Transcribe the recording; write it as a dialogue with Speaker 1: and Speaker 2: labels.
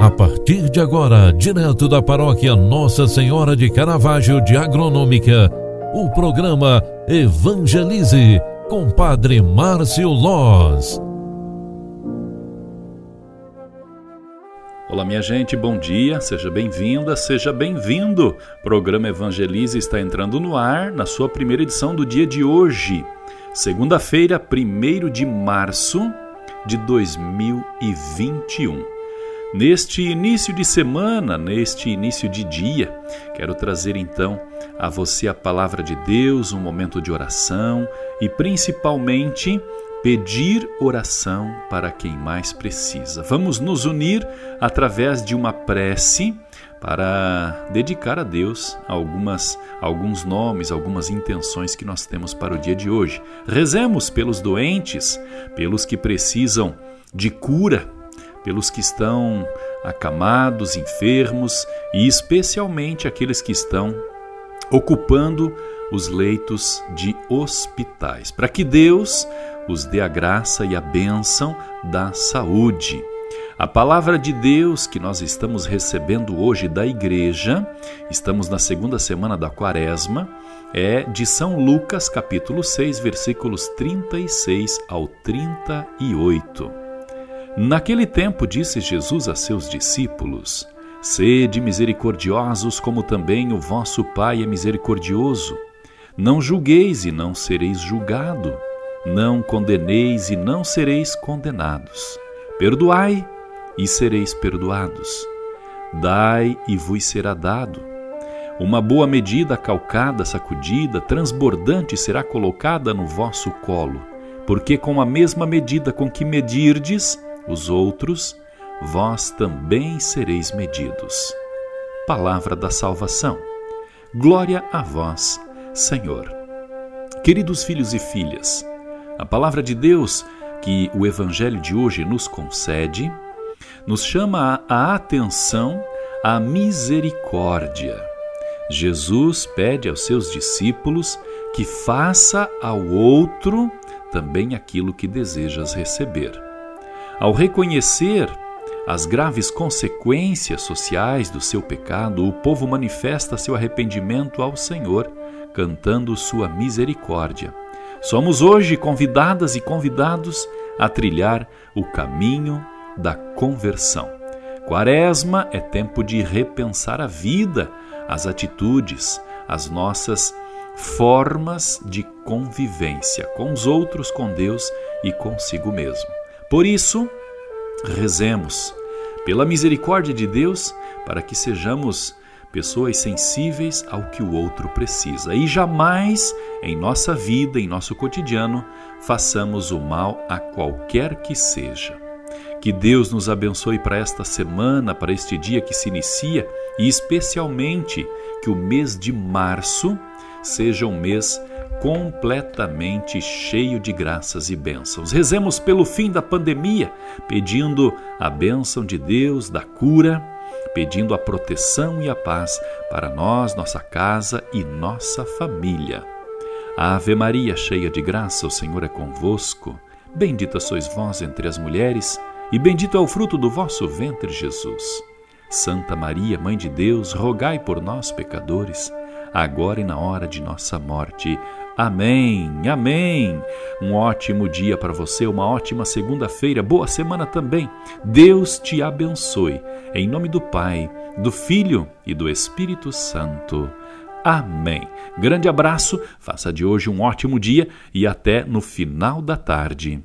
Speaker 1: A partir de agora, direto da paróquia Nossa Senhora de Caravaggio de Agronômica, o programa Evangelize com Padre Márcio Loz.
Speaker 2: Olá, minha gente, bom dia, seja bem-vinda, seja bem-vindo. O programa Evangelize está entrando no ar na sua primeira edição do dia de hoje, segunda-feira, 1 de março de 2021. Neste início de semana, neste início de dia, quero trazer então a você a palavra de Deus, um momento de oração e principalmente pedir oração para quem mais precisa. Vamos nos unir através de uma prece para dedicar a Deus algumas alguns nomes, algumas intenções que nós temos para o dia de hoje. Rezemos pelos doentes, pelos que precisam de cura pelos que estão acamados, enfermos e especialmente aqueles que estão ocupando os leitos de hospitais, para que Deus os dê a graça e a bênção da saúde. A palavra de Deus que nós estamos recebendo hoje da igreja, estamos na segunda semana da quaresma, é de São Lucas, capítulo 6, versículos 36 ao 38. Naquele tempo disse Jesus a seus discípulos: Sede misericordiosos, como também o vosso Pai é misericordioso. Não julgueis e não sereis julgado. Não condeneis e não sereis condenados. Perdoai e sereis perdoados. Dai e vos será dado. Uma boa medida calcada, sacudida, transbordante será colocada no vosso colo, porque com a mesma medida com que medirdes, os outros, vós também sereis medidos. Palavra da salvação. Glória a vós, Senhor. Queridos filhos e filhas, a palavra de Deus que o Evangelho de hoje nos concede nos chama a atenção à misericórdia. Jesus pede aos seus discípulos que faça ao outro também aquilo que desejas receber. Ao reconhecer as graves consequências sociais do seu pecado, o povo manifesta seu arrependimento ao Senhor, cantando sua misericórdia. Somos hoje convidadas e convidados a trilhar o caminho da conversão. Quaresma é tempo de repensar a vida, as atitudes, as nossas formas de convivência com os outros, com Deus e consigo mesmo. Por isso, rezemos pela misericórdia de Deus para que sejamos pessoas sensíveis ao que o outro precisa e jamais em nossa vida, em nosso cotidiano, façamos o mal a qualquer que seja. Que Deus nos abençoe para esta semana, para este dia que se inicia e especialmente que o mês de março seja um mês completamente cheio de graças e bênçãos. Rezemos pelo fim da pandemia, pedindo a bênção de Deus, da cura, pedindo a proteção e a paz para nós, nossa casa e nossa família. Ave Maria, cheia de graça, o Senhor é convosco. Bendita sois vós entre as mulheres, e bendito é o fruto do vosso ventre, Jesus. Santa Maria, Mãe de Deus, rogai por nós, pecadores, agora e na hora de nossa morte. Amém, amém. Um ótimo dia para você, uma ótima segunda-feira, boa semana também. Deus te abençoe. Em nome do Pai, do Filho e do Espírito Santo. Amém. Grande abraço, faça de hoje um ótimo dia e até no final da tarde.